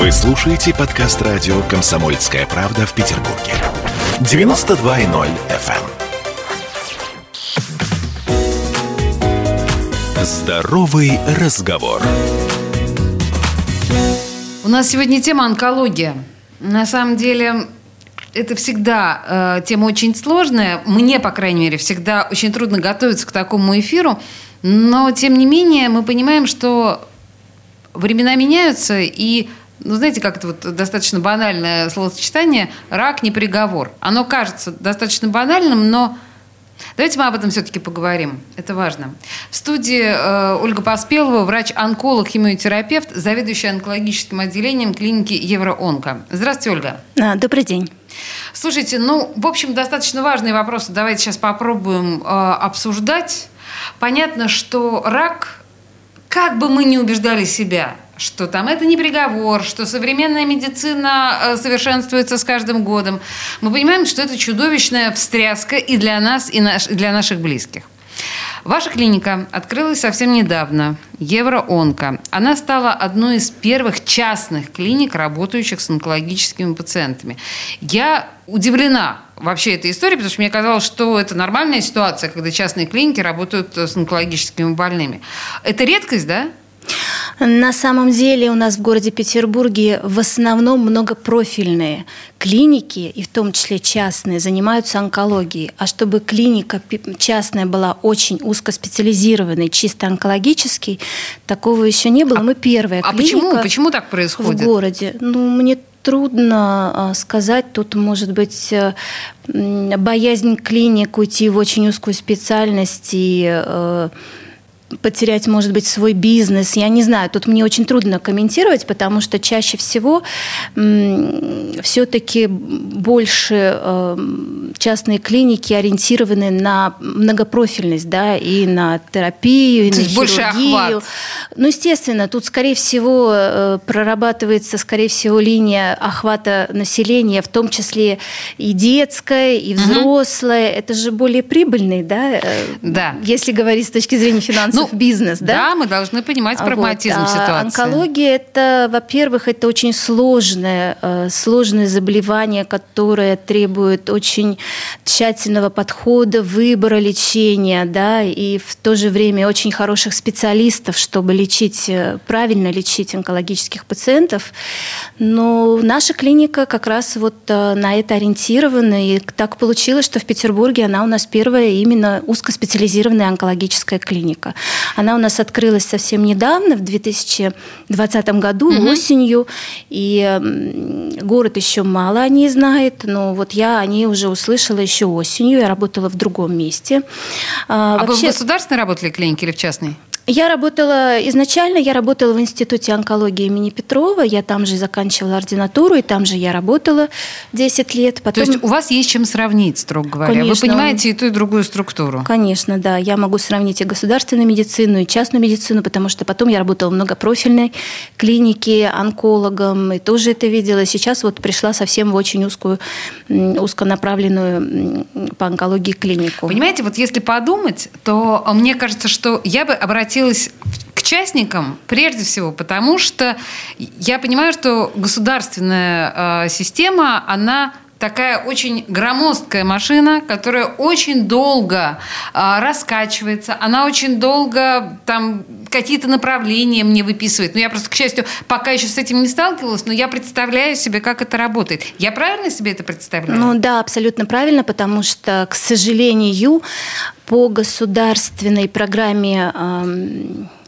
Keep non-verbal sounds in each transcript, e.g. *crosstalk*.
Вы слушаете подкаст радио «Комсомольская правда» в Петербурге. 92.0 FM. эм. Здоровый разговор. У нас сегодня тема онкология. На самом деле, это всегда э, тема очень сложная. Мне, по крайней мере, всегда очень трудно готовиться к такому эфиру. Но, тем не менее, мы понимаем, что времена меняются, и, ну, знаете, как это вот достаточно банальное словосочетание «рак не приговор». Оно кажется достаточно банальным, но Давайте мы об этом все-таки поговорим. Это важно. В студии э, Ольга Поспелова, врач-онколог, химиотерапевт, заведующая онкологическим отделением клиники Евроонко. Здравствуйте, Ольга. А, добрый день. Слушайте, ну, в общем, достаточно важные вопросы. Давайте сейчас попробуем э, обсуждать. Понятно, что рак, как бы мы ни убеждали себя, что там это не приговор, что современная медицина э, совершенствуется с каждым годом. Мы понимаем, что это чудовищная встряска и для нас, и для наших близких. Ваша клиника открылась совсем недавно, Евроонко. Она стала одной из первых частных клиник, работающих с онкологическими пациентами. Я удивлена вообще этой историей, потому что мне казалось, что это нормальная ситуация, когда частные клиники работают с онкологическими больными. Это редкость, да? На самом деле у нас в городе Петербурге в основном многопрофильные клиники, и в том числе частные, занимаются онкологией. А чтобы клиника частная была очень узкоспециализированной, чисто онкологической, такого еще не было. Мы первая а клиника почему? Почему так происходит? в городе. Ну, мне трудно а, сказать. Тут может быть э, боязнь клиник уйти в очень узкую специальность и э, потерять, может быть, свой бизнес. Я не знаю, тут мне очень трудно комментировать, потому что чаще всего все-таки больше э, частные клиники ориентированы на многопрофильность, да, и на терапию, и То на хирургию. Охват. Ну, естественно, тут, скорее всего, э, прорабатывается, скорее всего, линия охвата населения, в том числе и детская, и ну, бизнес, да? Да, мы должны понимать прагматизм вот. а ситуации. Онкология это, во-первых, это очень сложное, э, сложное заболевание, которое требует очень тщательного подхода, выбора лечения, да, и в то же время очень хороших специалистов, чтобы лечить, э, правильно лечить онкологических пациентов. Но наша клиника как раз вот э, на это ориентирована, и так получилось, что в Петербурге она у нас первая именно узкоспециализированная онкологическая клиника. Она у нас открылась совсем недавно, в 2020 году, угу. осенью. И город еще мало о ней знает, но вот я о ней уже услышала еще осенью. Я работала в другом месте. А, а Вообще... вы в государственной работали клинике или в частной? Я работала, изначально я работала в Институте онкологии имени Петрова, я там же заканчивала ординатуру, и там же я работала 10 лет. Потом... То есть у вас есть чем сравнить, строго говоря? Конечно. Вы понимаете и ту, и другую структуру? Конечно, да. Я могу сравнить и государственную медицину, и частную медицину, потому что потом я работала в многопрофильной клинике онкологом, и тоже это видела. Сейчас вот пришла совсем в очень узкую, узконаправленную по онкологии клинику. Понимаете, вот если подумать, то мне кажется, что я бы обратила обратилась к частникам прежде всего, потому что я понимаю, что государственная э, система, она такая очень громоздкая машина, которая очень долго э, раскачивается, она очень долго там какие-то направления мне выписывает. Но я просто, к счастью, пока еще с этим не сталкивалась, но я представляю себе, как это работает. Я правильно себе это представляю? Ну да, абсолютно правильно, потому что, к сожалению, по государственной программе э,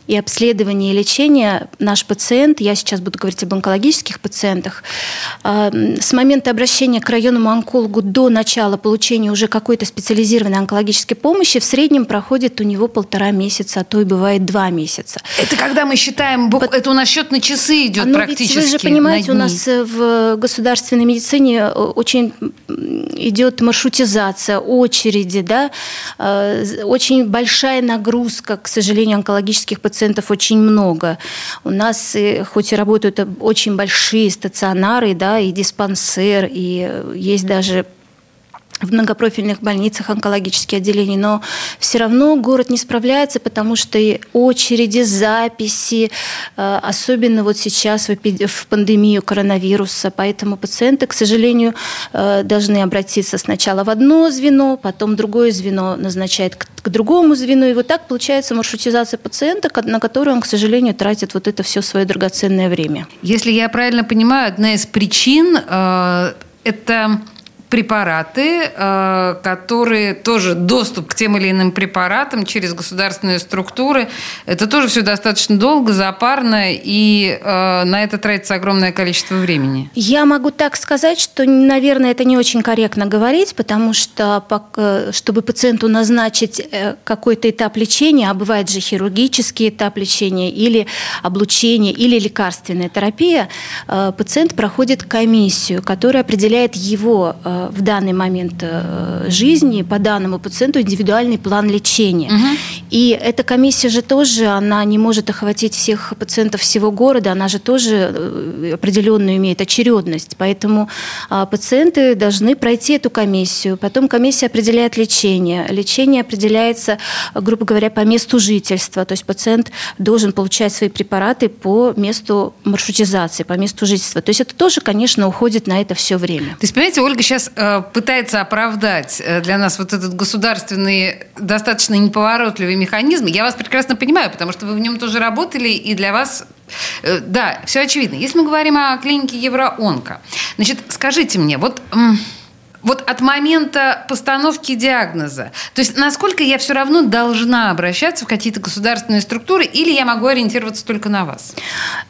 и обследование и лечение наш пациент, я сейчас буду говорить об онкологических пациентах, а, с момента обращения к районному онкологу до начала получения уже какой-то специализированной онкологической помощи в среднем проходит у него полтора месяца, а то и бывает два месяца. Это когда мы считаем, Под... это у нас счет на часы идет ну, практически. Ведь вы же понимаете, у нас в государственной медицине э, очень идет маршрутизация, очереди, да, э, очень большая нагрузка, к сожалению, онкологических пациентов пациентов очень много. У нас э, хоть и работают очень большие стационары, да, и диспансер, и есть даже в многопрофильных больницах онкологические отделения, но все равно город не справляется, потому что и очереди, записи, э, особенно вот сейчас в пандемию коронавируса, поэтому пациенты, к сожалению, э, должны обратиться сначала в одно звено, потом другое звено назначает к другому звену, и вот так получается маршрутизация пациента, на которую он, к сожалению, тратит вот это все свое драгоценное время. Если я правильно понимаю, одна из причин э, это препараты, э, которые тоже доступ к тем или иным препаратам через государственные структуры. Это тоже все достаточно долго, запарно, и э, на это тратится огромное количество времени. Я могу так сказать, что, наверное, это не очень корректно говорить, потому что, чтобы пациенту назначить э, какой-то этап лечения, а бывает же хирургический этап лечения или облучение, или лекарственная терапия, пациент проходит комиссию, которая определяет его в данный момент э, жизни по данному пациенту индивидуальный план лечения. Угу. И эта комиссия же тоже, она не может охватить всех пациентов всего города, она же тоже э, определенную имеет очередность. Поэтому а, пациенты должны пройти эту комиссию. Потом комиссия определяет лечение. Лечение определяется, грубо говоря, по месту жительства. То есть пациент должен получать свои препараты по месту маршрутизации, по месту жительства. То есть это тоже, конечно, уходит на это все время. То есть, понимаете, Ольга сейчас пытается оправдать э, для нас вот этот государственный, достаточно неповоротливый механизм. Я вас прекрасно понимаю, потому что вы в нем тоже работали, и для вас э, да, все очевидно. Если мы говорим о клинике Евроонко, значит, скажите мне, вот вот от момента постановки диагноза, то есть насколько я все равно должна обращаться в какие-то государственные структуры, или я могу ориентироваться только на вас?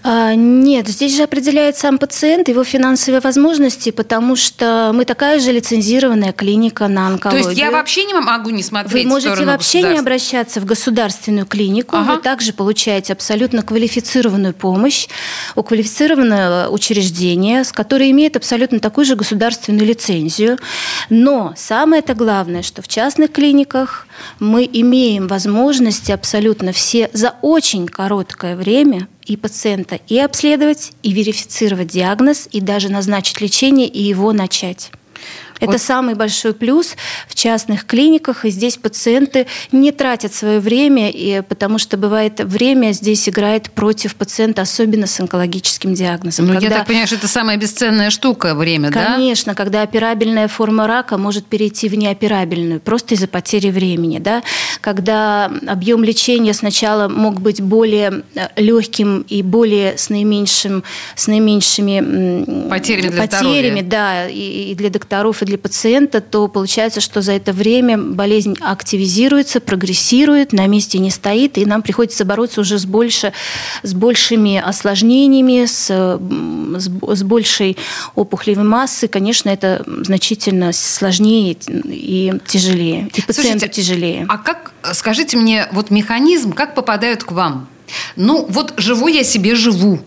А, нет, здесь же определяет сам пациент, его финансовые возможности, потому что мы такая же лицензированная клиника на онкологию. То есть я вообще не могу не смотреть Вы можете вообще не обращаться в государственную клинику, ага. вы также получаете абсолютно квалифицированную помощь у квалифицированного учреждения, с которое имеет абсолютно такую же государственную лицензию. Но самое-то главное, что в частных клиниках мы имеем возможности абсолютно все за очень короткое время и пациента и обследовать, и верифицировать диагноз, и даже назначить лечение, и его начать. Это вот. самый большой плюс в частных клиниках, и здесь пациенты не тратят свое время, и, потому что бывает время здесь играет против пациента, особенно с онкологическим диагнозом. Ну, когда, я так понимаю, что это самая бесценная штука время, конечно, да? Конечно, когда операбельная форма рака может перейти в неоперабельную, просто из-за потери времени, да? Когда объем лечения сначала мог быть более э, легким и более с наименьшим, с наименьшими потерями, для потерями да, и, и для докторов, и для для пациента, то получается, что за это время болезнь активизируется, прогрессирует, на месте не стоит, и нам приходится бороться уже с, больше, с большими осложнениями, с, с, с большей опухолевой массой. Конечно, это значительно сложнее и тяжелее, и пациенту Слушайте, тяжелее. А как, скажите мне, вот механизм, как попадают к вам? Ну, вот живу я себе, живу.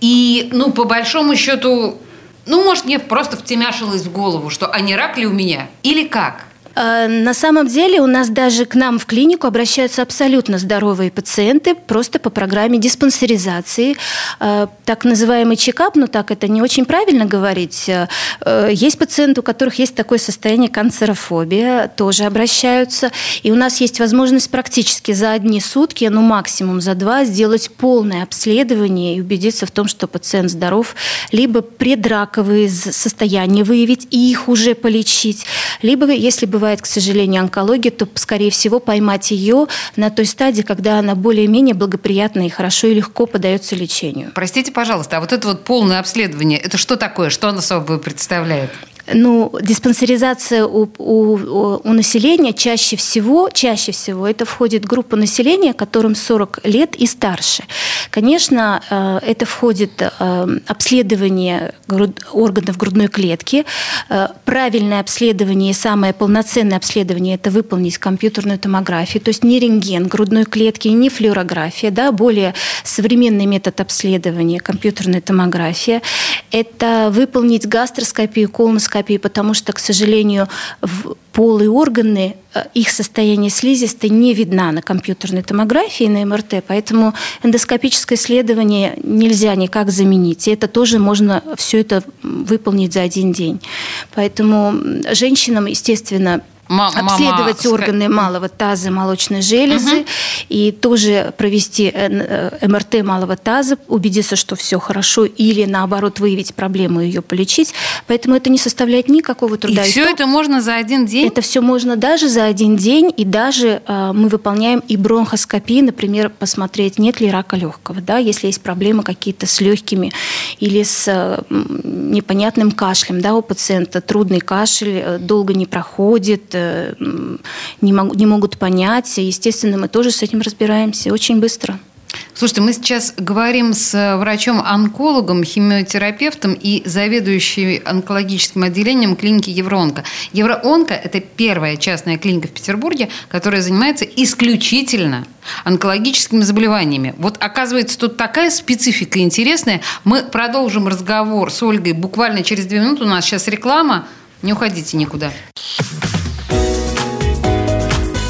И, ну, по большому счету, ну, может, мне просто втемяшилось в голову, что а не рак ли у меня? Или как? Э, на самом деле у нас даже к нам в клинику обращаются абсолютно здоровые пациенты просто по программе диспансеризации. Э, так называемый чекап, но так это не очень правильно говорить. Э, есть пациенты, у которых есть такое состояние канцерофобия, тоже обращаются. И у нас есть возможность практически за одни сутки, ну максимум за два, сделать полное обследование и убедиться в том, что пациент здоров, либо предраковые состояния выявить и их уже полечить, либо, если бы бывает, к сожалению, онкология, то, скорее всего, поймать ее на той стадии, когда она более-менее благоприятна и хорошо и легко подается лечению. Простите, пожалуйста, а вот это вот полное обследование, это что такое? Что оно собой представляет? Ну, диспансеризация у, у, у населения чаще всего, чаще всего это входит группа населения, которым 40 лет и старше. Конечно, э, это входит э, обследование органов грудной клетки. Э, правильное обследование и самое полноценное обследование – это выполнить компьютерную томографию, то есть не рентген грудной клетки, не флюорография, да, более современный метод обследования – компьютерная томография. Это выполнить гастроскопию, колоноскопию, потому что, к сожалению, в полые органы, э, их состояние слизистой не видна на компьютерной томографии, на МРТ, поэтому эндоскопическое исследование нельзя никак заменить. И это тоже можно все это выполнить за один день. Поэтому женщинам, естественно, обследовать мама... органы малого таза, молочной железы угу. и тоже провести э, э, МРТ малого таза, убедиться, что все хорошо, или наоборот выявить проблему и ее полечить. Поэтому это не составляет никакого труда. И все это можно за один день? Это все можно даже за один день, и даже э, мы выполняем и бронхоскопии, например, посмотреть, нет ли рака легкого, да, если есть проблемы какие-то с легкими или с э, непонятным кашлем, да, у пациента трудный кашель, э, долго не проходит, не, мог, не могут понять. Естественно, мы тоже с этим разбираемся очень быстро. Слушайте, мы сейчас говорим с врачом-онкологом, химиотерапевтом и заведующей онкологическим отделением клиники Евроонко. Евроонко – это первая частная клиника в Петербурге, которая занимается исключительно онкологическими заболеваниями. Вот оказывается, тут такая специфика интересная. Мы продолжим разговор с Ольгой буквально через две минуты. У нас сейчас реклама. Не уходите никуда.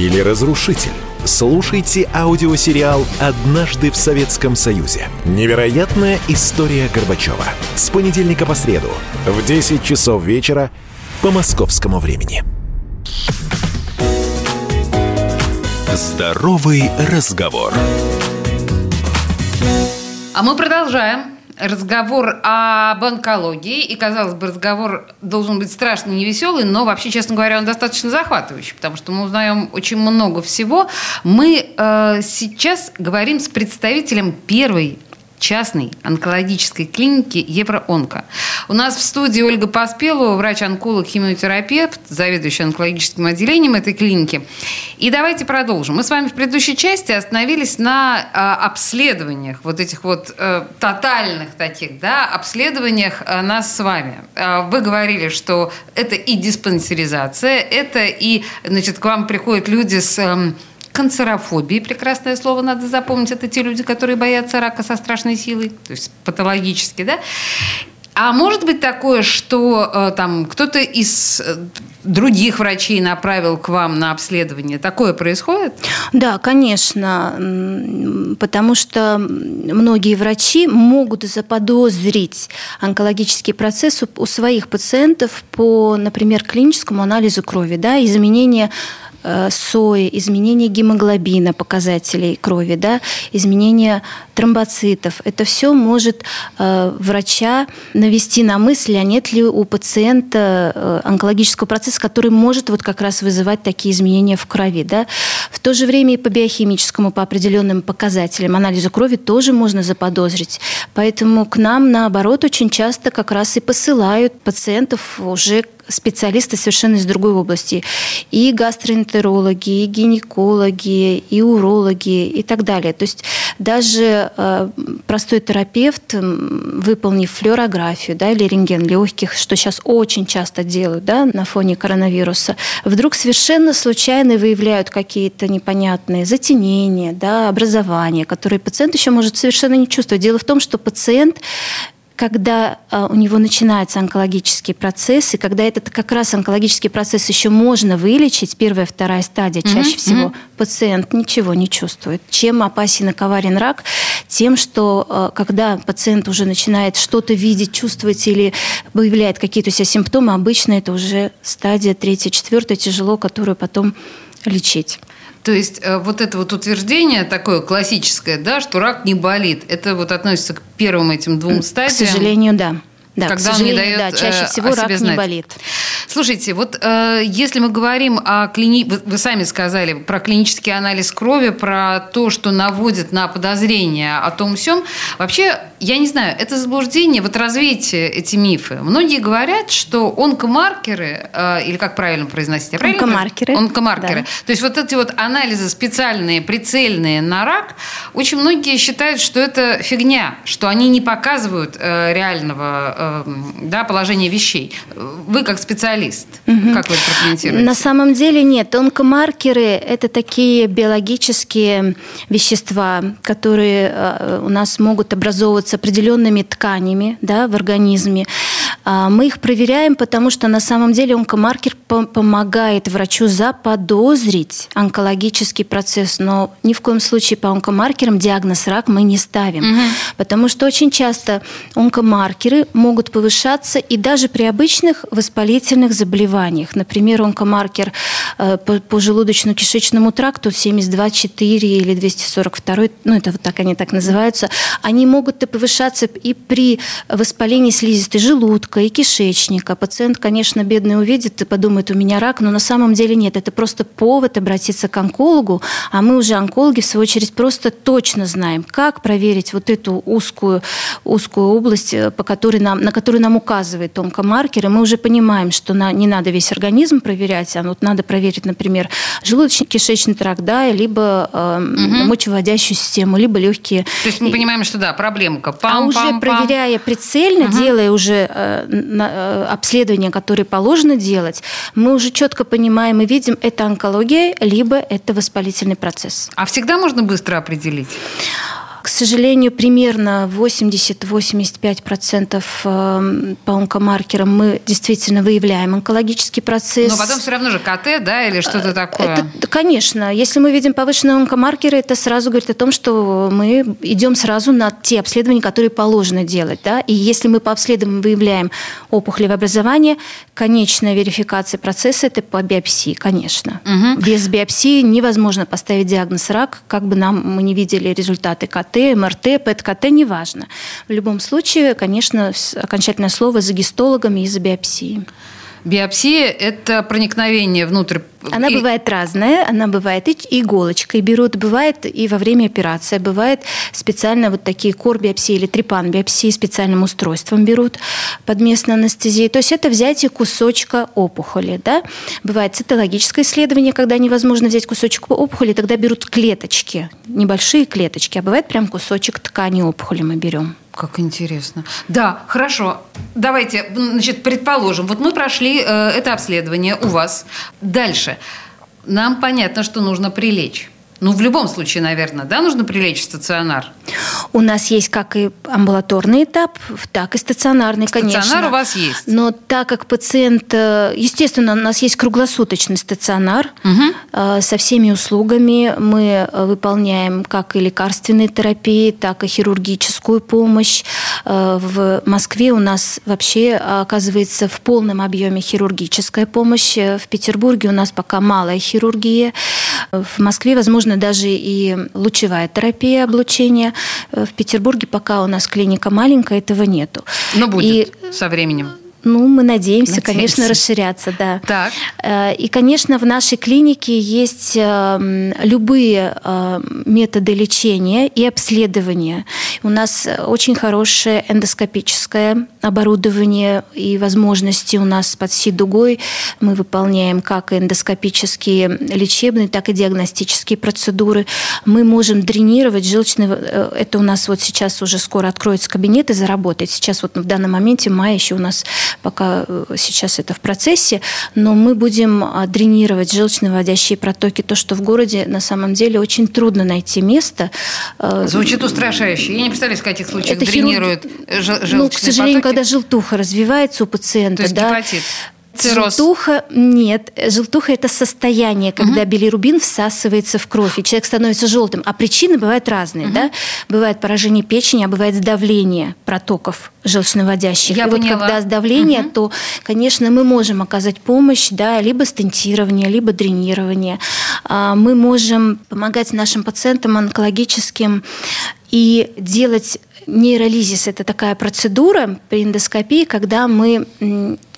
или разрушитель? Слушайте аудиосериал «Однажды в Советском Союзе». Невероятная история Горбачева. С понедельника по среду в 10 часов вечера по московскому времени. Здоровый разговор. А мы продолжаем разговор об онкологии. И, казалось бы, разговор должен быть страшно невеселый, но вообще, честно говоря, он достаточно захватывающий, потому что мы узнаем очень много всего. Мы э, сейчас говорим с представителем первой частной онкологической клиники Евроонко. У нас в студии Ольга Поспелова, врач-онколог, химиотерапевт, заведующий онкологическим отделением этой клиники. И давайте продолжим. Мы с вами в предыдущей части остановились на э, обследованиях, вот этих вот э, тотальных таких, да, обследованиях э, нас с вами. Э, вы говорили, что это и диспансеризация, это и, значит, к вам приходят люди с... Э, канцерофобии, прекрасное слово надо запомнить, это те люди, которые боятся рака со страшной силой, то есть патологически, да. А может быть такое, что э, там кто-то из э, других врачей направил к вам на обследование? Такое происходит? Да, конечно, потому что многие врачи могут заподозрить онкологический процесс у своих пациентов по, например, клиническому анализу крови, да, изменение Э, сои, изменение гемоглобина, показателей крови, да, изменение тромбоцитов. Это все может э, врача навести на мысль, а нет ли у пациента э, онкологического процесса, который может вот как раз вызывать такие изменения в крови. Да. В то же время и по биохимическому, по определенным показателям анализа крови тоже можно заподозрить. Поэтому к нам, наоборот, очень часто как раз и посылают пациентов уже специалисты совершенно из другой области. И гастроэнтерологи, и гинекологи, и урологи, и так далее. То есть даже э, простой терапевт, выполнив флюорографию да, или рентген легких, что сейчас очень часто делают да, на фоне коронавируса, вдруг совершенно случайно выявляют какие-то непонятные затенения, да, образования, которые пациент еще может совершенно не чувствовать. Дело в том, что пациент когда а, у него начинается онкологический процесс, и когда этот как раз онкологический процесс еще можно вылечить, первая, вторая стадия, чаще mm-hmm. всего пациент ничего не чувствует. Чем опасен и коварен рак? Тем, что а, когда пациент уже начинает что-то видеть, чувствовать или выявляет какие-то у себя симптомы, обычно это уже стадия третья, четвертая, тяжело, которую потом лечить. То есть э, вот это вот утверждение такое классическое, да, что рак не болит, это вот относится к первым этим двум стадиям? К сожалению, да. Да, когда он не дает да, чаще всего рак знать. не болит. Слушайте, вот э, если мы говорим о клини... Вы, вы сами сказали про клинический анализ крови, про то, что наводит на подозрение о том всем. Вообще, я не знаю, это заблуждение, вот развейте эти мифы. Многие говорят, что онкомаркеры, э, или как правильно произносить? Правильно онкомаркеры. Онкомаркеры. Да. То есть вот эти вот анализы специальные, прицельные на рак, очень многие считают, что это фигня, что они не показывают э, реального э, да, положения вещей. Вы как специалист. Угу. Как вы это прокомментируете? На самом деле нет. Онкомаркеры – это такие биологические вещества, которые э, у нас могут образовываться определенными тканями да, в организме. А, мы их проверяем, потому что на самом деле онкомаркер помогает врачу заподозрить онкологический процесс, но ни в коем случае по онкомаркерам диагноз рак мы не ставим, угу. потому что очень часто онкомаркеры могут повышаться и даже при обычных воспалительных заболеваниях. Например, онкомаркер э, по желудочно-кишечному тракту 72,4 или 242, ну это вот так они так называются, они могут повышаться и при воспалении слизистой желудка и кишечника. Пациент, конечно, бедный увидит и подумает, у меня рак, но на самом деле нет. Это просто повод обратиться к онкологу, а мы уже онкологи, в свою очередь, просто точно знаем, как проверить вот эту узкую, узкую область, э, по которой нам, на которую нам указывает онкомаркер, и мы уже понимаем, что на, не надо весь организм проверять, а вот надо проверить, например, желудочно-кишечный тракт, да, либо э, угу. мочеводящую систему, либо легкие. То есть мы понимаем, что да, проблемка. Пам, а уже пам, проверяя прицельно, угу. делая уже э, Э, обследования, которые положено делать, мы уже четко понимаем и видим, это онкология, либо это воспалительный процесс. А всегда можно быстро определить? К сожалению, примерно 80-85% эм, по онкомаркерам мы действительно выявляем онкологический процесс. Но потом все равно же КТ, да, или что-то такое? Это, конечно. Если мы видим повышенные онкомаркеры, это сразу говорит о том, что мы идем сразу на те обследования, которые положено делать. Да? И если мы по обследованию выявляем опухолевое образование, конечная верификация процесса – это по биопсии, конечно. Угу. Без биопсии невозможно поставить диагноз рак, как бы нам мы не видели результаты КТ, КТ, МРТ, ПЭТ-КТ, неважно. В любом случае, конечно, окончательное слово за гистологами и за биопсией. Биопсия – это проникновение внутрь. Она и... бывает разная. Она бывает и иголочкой берут, бывает и во время операции. Бывает специально вот такие кор-биопсии или трепан-биопсии специальным устройством берут под местной анестезией. То есть это взятие кусочка опухоли. Да? Бывает цитологическое исследование, когда невозможно взять кусочек опухоли, тогда берут клеточки, небольшие клеточки, а бывает прям кусочек ткани опухоли мы берем. Как интересно. Да, хорошо. Давайте, значит, предположим, вот мы прошли э, это обследование у вас. Дальше. Нам понятно, что нужно прилечь. Ну, в любом случае, наверное, да, нужно прилечь в стационар? У нас есть как и амбулаторный этап, так и стационарный, стационар конечно. Стационар у вас есть? Но так как пациент... Э, естественно, у нас есть круглосуточный стационар угу. со всеми услугами. Мы э, выполняем как и лекарственные терапии, так и хирургическую помощь. В Москве у нас вообще оказывается в полном объеме хирургическая помощь. В Петербурге у нас пока малая хирургия. В Москве, возможно, возможно, даже и лучевая терапия облучения. Э, в Петербурге пока у нас клиника маленькая, этого нету. Но будет и, со временем. Ну, мы надеемся, надеемся, конечно, расширяться, да. Так. Э, и, конечно, в нашей клинике есть э, любые э, методы лечения и обследования. У нас очень хорошее эндоскопическое оборудование и возможности у нас под СИ-дугой. Мы выполняем как эндоскопические лечебные, так и диагностические процедуры. Мы можем дренировать желчный... Это у нас вот сейчас уже скоро откроется кабинет и заработает. Сейчас вот в данном моменте мая еще у нас пока э, сейчас это в процессе, но мы будем а, дренировать желчно-выводящие протоки, то, что в городе на самом деле очень трудно найти место. Э, Звучит устрашающе. Я не представляю, в каких случаях это дренируют хирург... желчные Ну, к сожалению, потоки. когда желтуха развивается у пациента, то есть да, гепатит. Цирроз. Желтуха нет. Желтуха – это состояние, когда угу. билирубин всасывается в кровь, и человек становится желтым. А причины бывают разные. Угу. Да? Бывает поражение печени, а бывает сдавление протоков желчноводящих. Я и поняла. вот когда сдавление, угу. то, конечно, мы можем оказать помощь, да, либо стентирование, либо дренирование. А, мы можем помогать нашим пациентам онкологическим и делать нейролизис – это такая процедура при эндоскопии, когда мы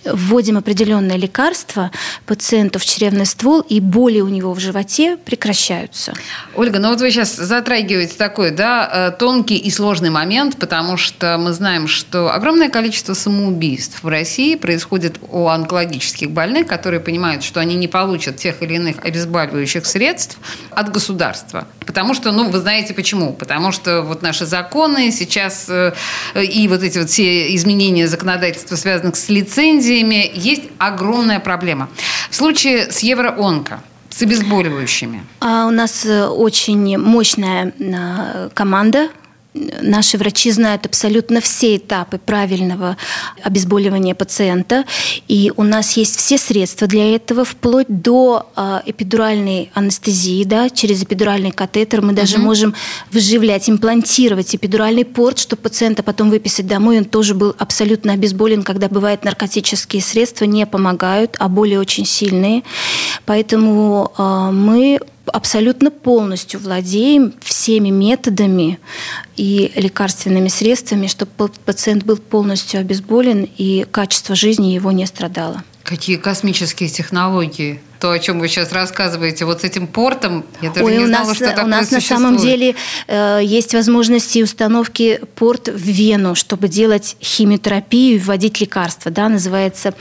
вводим определенное лекарство пациенту в чревный ствол, и боли у него в животе прекращаются. Ольга, ну вот вы сейчас затрагиваете такой, да, э, тонкий и сложный момент, потому что мы знаем, что огромное количество самоубийств в России происходит у онкологических больных, которые понимают, что они не получат тех или иных обезболивающих средств от государства. Потому что, ну, вы знаете почему? Потому что вот наши законы сейчас э, и вот эти вот все изменения законодательства, связанных с лицензией, лицензиями есть огромная проблема. В случае с Евроонко с обезболивающими? А у нас очень мощная команда Наши врачи знают абсолютно все этапы правильного обезболивания пациента, и у нас есть все средства для этого, вплоть до э, эпидуральной анестезии, да, через эпидуральный катетер. Мы даже угу. можем вживлять, имплантировать эпидуральный порт, чтобы пациента потом выписать домой, он тоже был абсолютно обезболен, когда бывает наркотические средства не помогают, а боли очень сильные, поэтому э, мы абсолютно полностью владеем всеми методами и лекарственными средствами, чтобы пациент был полностью обезболен и качество жизни его не страдало. Какие космические технологии то, о чем вы сейчас рассказываете, вот с этим портом, я даже Ой, не знала, нас, что такое У нас существует. на самом деле э, есть возможности установки порт в вену, чтобы делать химиотерапию и вводить лекарства. Да, называется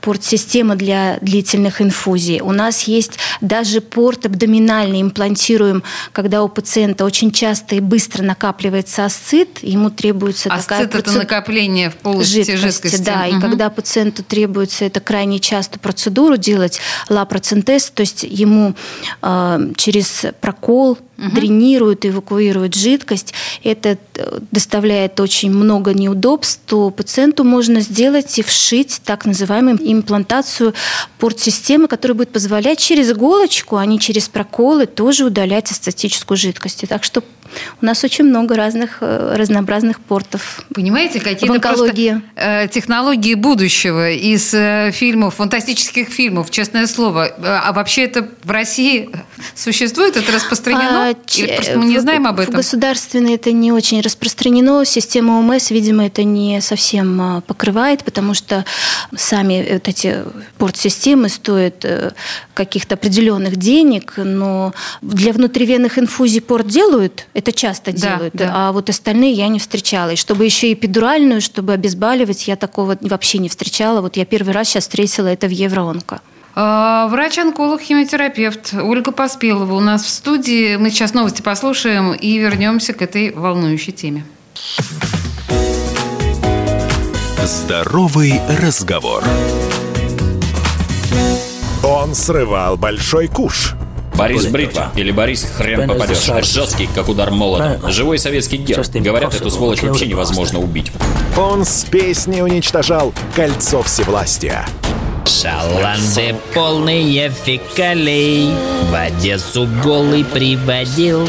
порт-система для длительных инфузий. У нас есть даже порт абдоминальный, имплантируем, когда у пациента очень часто и быстро накапливается асцит, ему требуется асцит такая процед... это накопление в полости жидкости. жидкости. Да, угу. и когда пациенту требуется это крайне часто процедуру делать, лапаротопия процентез, то есть ему э, через прокол угу. дренируют, эвакуируют жидкость. Это э, доставляет очень много неудобств, то пациенту можно сделать и вшить так называемую имплантацию порт-системы, которая будет позволять через иголочку, а не через проколы, тоже удалять астатическую жидкость. Так что у нас очень много разных э, разнообразных портов. Понимаете, какие-то просто э, технологии будущего из фильмов, фантастических фильмов, честное слово. А вообще это в России существует? Это распространено? А, Или просто мы не знаем об этом? В государственной это не очень распространено. Система ОМС, видимо, это не совсем а, покрывает, потому что сами вот эти порт-системы стоят каких-то определенных денег, но для внутривенных инфузий порт делают, это часто да, делают, да. а вот остальные я не встречала. И чтобы еще эпидуральную, чтобы обезболивать, я такого вообще не встречала. Вот я первый раз сейчас встретила это в Евроонко. А, врач-онколог, химиотерапевт Ольга Поспелова у нас в студии. Мы сейчас новости послушаем и вернемся к этой волнующей теме. Здоровый разговор. Он срывал большой куш – Борис Бритва или Борис хрен попадешь. Жесткий, как удар молотом. Живой советский герб. Говорят, эту сволочь вообще невозможно убить. Он с песней уничтожал кольцо всевластия. Шаланды полные фекалей. В Одессу голый приводил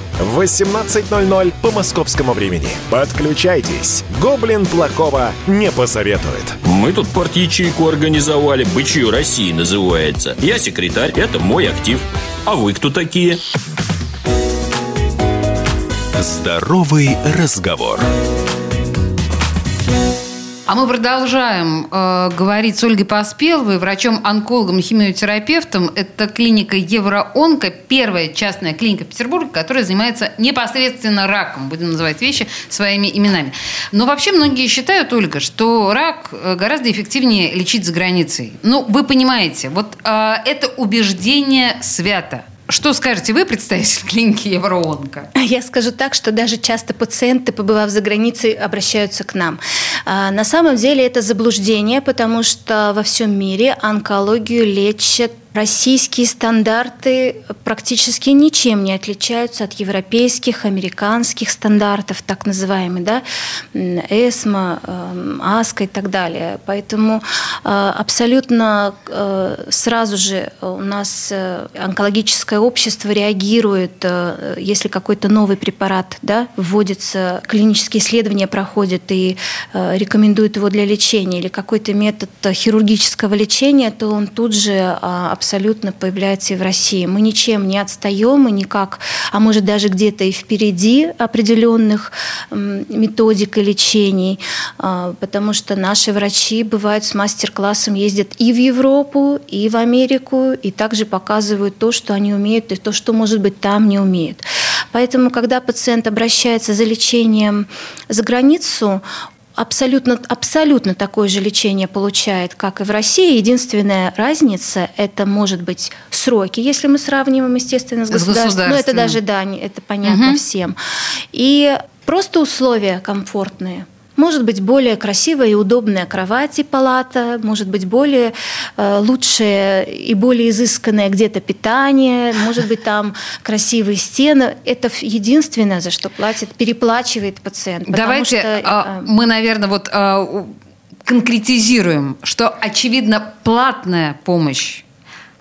в 18.00 по московскому времени. Подключайтесь. Гоблин плохого не посоветует. Мы тут порт-ячейку организовали. Бычью России называется. Я секретарь, это мой актив. А вы кто такие? Здоровый разговор. А мы продолжаем э, говорить с Ольгой Поспеловой, врачом-онкологом, химиотерапевтом. Это клиника Евроонко, первая частная клиника в Петербурге, которая занимается непосредственно раком. Будем называть вещи своими именами. Но вообще многие считают, Ольга, что рак э, гораздо эффективнее лечить за границей. Ну, вы понимаете, вот э, это убеждение свято. Что скажете вы, представитель *laughs* клиники Евроонко? Я скажу так, что даже часто пациенты, побывав за границей, обращаются к нам. А, на самом деле это заблуждение, потому что во всем мире онкологию лечат Российские стандарты практически ничем не отличаются от европейских, американских стандартов, так называемых, да, ЭСМА, эм, АСКО и так далее. Поэтому э, абсолютно э, сразу же у нас э, онкологическое общество реагирует, если какой-то новый препарат да, вводится, клинические исследования проходят и рекомендуют его для лечения, или какой-то метод хирургического лечения, то он тут же абсолютно появляется и в России. Мы ничем не отстаем и никак, а может даже где-то и впереди определенных методик и лечений, а, потому что наши врачи бывают с мастер-классом ездят и в Европу, и в Америку, и также показывают то, что они умеют, и то, что, может быть, там не умеют. Поэтому, когда пациент обращается за лечением за границу, абсолютно, абсолютно такое же лечение получает, как и в России. Единственная разница – это, может быть, сроки, если мы сравниваем, естественно, с, государством. Ну, это даже, да, это понятно угу. всем. И просто условия комфортные – может быть более красивая и удобная кровать и палата, может быть более э, лучшее и более изысканное где-то питание, может быть там красивые стены. Это единственное, за что платит, переплачивает пациент. Давайте что, э, мы, наверное, вот э, конкретизируем, что очевидно платная помощь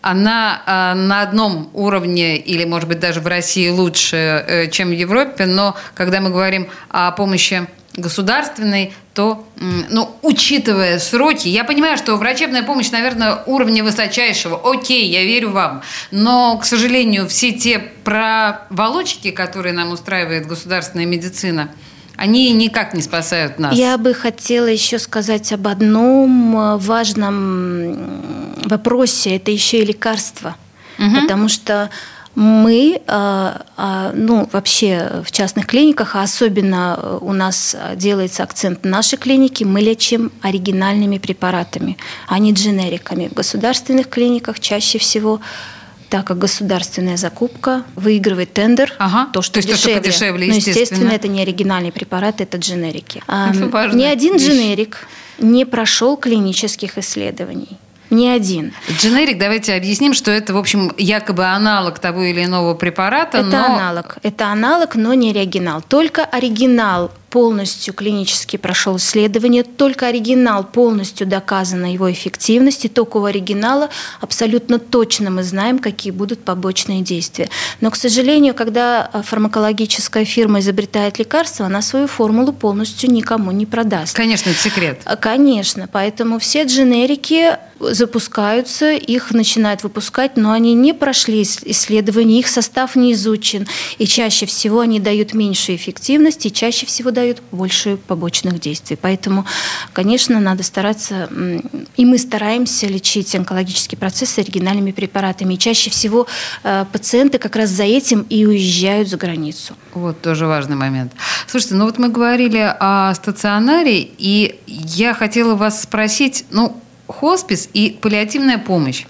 она э, на одном уровне или, может быть, даже в России лучше, э, чем в Европе, но когда мы говорим о помощи государственной, то, ну, учитывая сроки, я понимаю, что врачебная помощь, наверное, уровня высочайшего, окей, я верю вам, но, к сожалению, все те проволочки, которые нам устраивает государственная медицина, они никак не спасают нас. Я бы хотела еще сказать об одном э, важном вопросе, это еще и лекарства, угу. потому что мы, а, а, ну, вообще в частных клиниках, а особенно у нас делается акцент на нашей клинике, мы лечим оригинальными препаратами, а не дженериками. В государственных клиниках чаще всего так как государственная закупка выигрывает тендер, ага, то, что то есть дешевле. То, что подешевле, естественно. Но, естественно, это не оригинальный препарат, это дженерики. Это *laughs* Ни один дженерик не прошел клинических исследований. Ни один. Дженерик, давайте объясним, что это, в общем, якобы аналог того или иного препарата. Это но... аналог. Это аналог, но не оригинал. Только оригинал полностью клинически прошел исследование, только оригинал полностью доказана его эффективность, и только у оригинала абсолютно точно мы знаем, какие будут побочные действия. Но, к сожалению, когда фармакологическая фирма изобретает лекарство, она свою формулу полностью никому не продаст. Конечно, это секрет. Конечно, поэтому все дженерики запускаются, их начинают выпускать, но они не прошли исследования, их состав не изучен, и чаще всего они дают меньшую эффективность, и чаще всего дают больше побочных действий. Поэтому, конечно, надо стараться, и мы стараемся лечить онкологические процессы оригинальными препаратами. И чаще всего э, пациенты как раз за этим и уезжают за границу. Вот тоже важный момент. Слушайте, ну вот мы говорили о стационаре, и я хотела вас спросить, ну, хоспис и паллиативная помощь.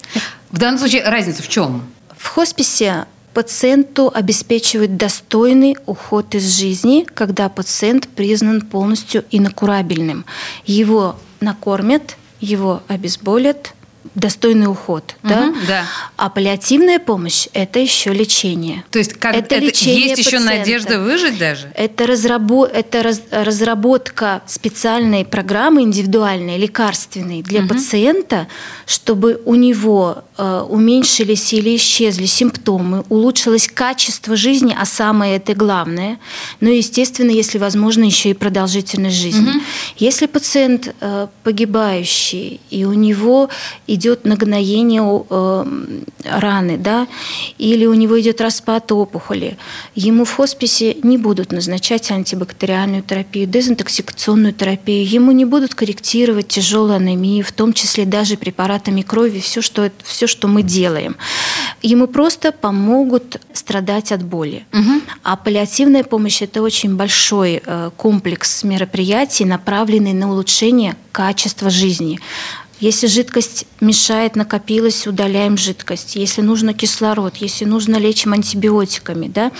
В данном случае разница в чем? В хосписе Пациенту обеспечивают достойный уход из жизни, когда пациент признан полностью инокурабельным. Его накормят, его обезболят, достойный уход, угу, да? да. А паллиативная помощь – это еще лечение. То есть как, это, это лечение есть еще пациента. надежда выжить даже? Это, разрабо это раз разработка специальной программы индивидуальной, лекарственной для угу. пациента, чтобы у него э, уменьшились или исчезли симптомы, улучшилось качество жизни, а самое это главное. Ну, естественно, если возможно, еще и продолжительность жизни. Угу. Если пациент э, погибающий, и у него идет нагноение э, раны, да, или у него идет распад опухоли, ему в хосписе не будут назначать антибактериальную терапию, дезинтоксикационную терапию, ему не будут корректировать тяжелую анемию, в том числе даже препаратами крови, все, что, все, что мы делаем. Ему просто помогут страдать от боли. Угу. А паллиативная помощь – это очень большой э, комплекс мероприятий, направленный на улучшение качества жизни Если жидкость мешает, накопилась, удаляем жидкость. Если нужно кислород, если нужно, лечим антибиотиками. Да?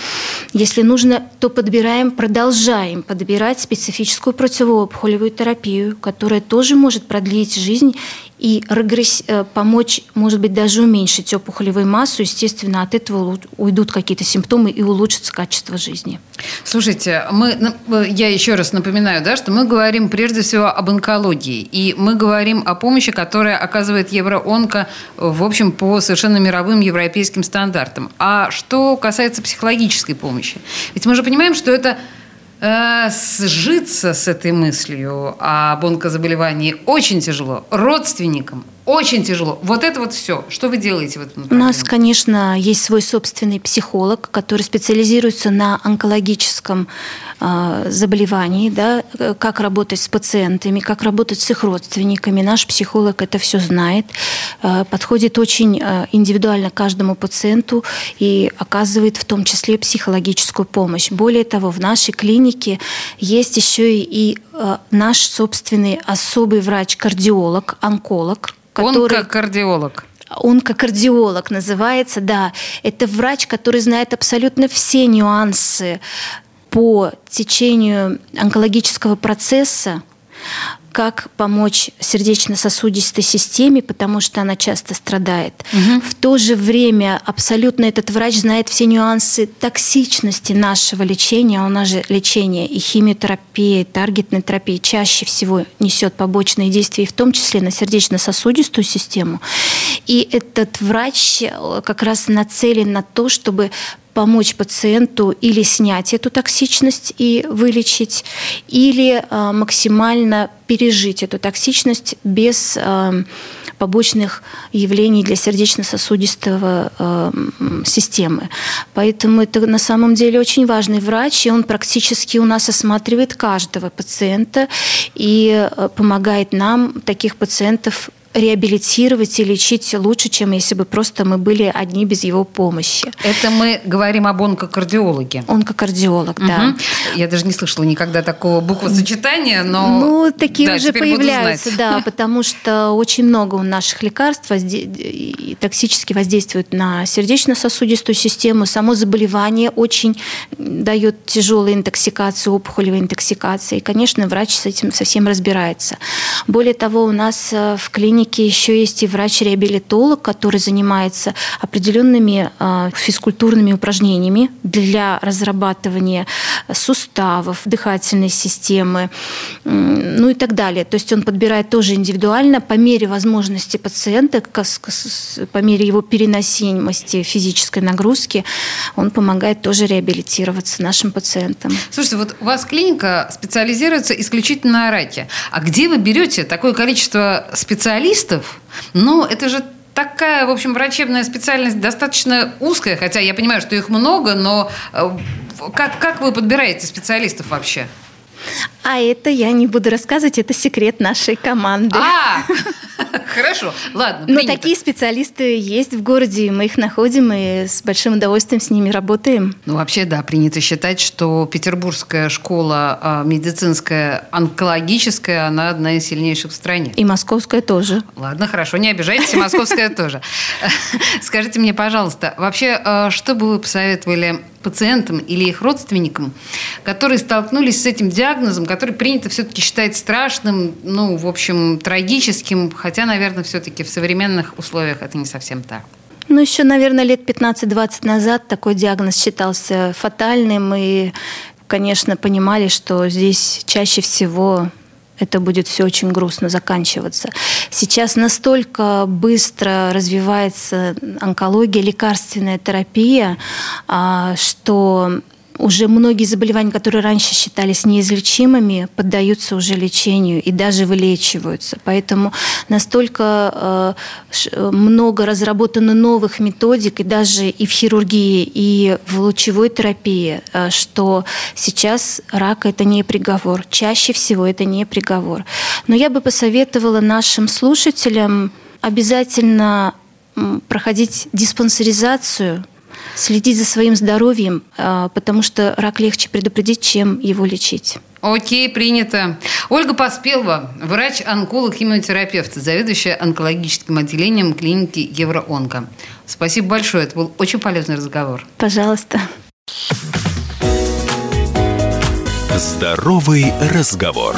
Если нужно, то подбираем, продолжаем подбирать специфическую противоопухолевую терапию, которая тоже может продлить жизнь и регресс, э, помочь, может быть, даже уменьшить опухолевую массу. Естественно, от этого уйдут какие-то симптомы и улучшится качество жизни. Слушайте, мы, э, я еще раз напоминаю, да, что мы говорим прежде всего об онкологии. И мы говорим о помощи, которая оказывает Евроонко, в общем, по совершенно мировым европейским стандартам. А что касается психологической помощи? Ведь мы же понимаем, что это Э, сжиться с этой мыслью об онкозаболевании очень тяжело. Родственникам очень тяжело. Вот это вот все. Что вы делаете в этом У нас, конечно, есть свой собственный психолог, который специализируется на онкологическом э, заболевании, да, как работать с пациентами, как работать с их родственниками. Наш психолог это все знает, э, подходит очень э, индивидуально каждому пациенту и оказывает в том числе психологическую помощь. Более того, в нашей клинике есть еще и э, наш собственный особый врач-кардиолог, онколог, который... Онкокардиолог. Онкокардиолог называется, да. Это врач, который знает абсолютно все нюансы по течению онкологического процесса, как помочь сердечно-сосудистой системе, потому что она часто страдает. Угу. В то же время абсолютно этот врач знает все нюансы токсичности нашего лечения. У нас же лечение и химиотерапия, и таргетная терапия чаще всего несет побочные действия, в том числе на сердечно-сосудистую систему. И этот врач как раз нацелен на то, чтобы помочь пациенту или снять эту токсичность и вылечить, или э, максимально пережить эту токсичность без э, побочных явлений для сердечно-сосудистого э, системы. Поэтому это на самом деле очень важный врач, и он практически у нас осматривает каждого пациента и помогает нам таких пациентов реабилитировать и лечить лучше, чем если бы просто мы были одни без его помощи. Это мы говорим об онкокардиологе. Онкокардиолог, угу. да. Я даже не слышала никогда такого буквосочетания, но... Ну, такие да, уже появляются, да, *laughs* потому что очень много у наших лекарств возде... токсически воздействуют на сердечно-сосудистую систему. Само заболевание очень дает тяжелую интоксикацию, опухолевую интоксикацию. И, конечно, врач с этим совсем разбирается. Более того, у нас э, в клинике клинике еще есть и врач-реабилитолог, который занимается определенными а, физкультурными упражнениями для разрабатывания суставов, дыхательной системы, ну и так далее. То есть он подбирает тоже индивидуально по мере возможности пациента, по мере его переносимости физической нагрузки, он помогает тоже реабилитироваться нашим пациентам. Слушайте, вот у вас клиника специализируется исключительно на раке. А где вы берете такое количество специалистов, специалистов, ну, это же такая, в общем, врачебная специальность достаточно узкая, хотя я понимаю, что их много, но э, как, как вы подбираете специалистов вообще? А это я не буду рассказывать, это секрет нашей команды. А, *laughs* хорошо, ладно. Но такие специалисты есть в городе, мы их находим и с большим удовольствием с ними работаем. Ну, вообще, да, принято считать, что Петербургская школа а, медицинская, онкологическая, она одна из сильнейших в стране. И московская тоже. Ладно, хорошо, не обижайтесь, и московская тоже. *laughs* Скажите мне, пожалуйста, вообще, а, что бы вы посоветовали пациентам или их родственникам, которые столкнулись с этим диагнозом, который принято все-таки считать страшным, ну, в общем, трагическим, хотя, наверное, все-таки в современных условиях это не совсем так. Ну, еще, наверное, лет 15-20 назад такой диагноз считался фатальным, и, конечно, понимали, что здесь чаще всего это будет все очень грустно заканчиваться. Сейчас настолько быстро развивается онкология, лекарственная терапия, а, что уже многие заболевания, которые раньше считались неизлечимыми, поддаются уже лечению и даже вылечиваются. Поэтому настолько э, много разработано новых методик и даже и в хирургии, и в лучевой терапии, э, что сейчас рак это не приговор. Чаще всего это не приговор. Но я бы посоветовала нашим слушателям обязательно проходить диспансеризацию следить за своим здоровьем, а, потому что рак легче предупредить, чем его лечить. Окей, принято. Ольга Поспелова, врач-онколог, химиотерапевт, заведующая онкологическим отделением клиники Евроонко. Спасибо большое, это был очень полезный разговор. Пожалуйста. Здоровый разговор.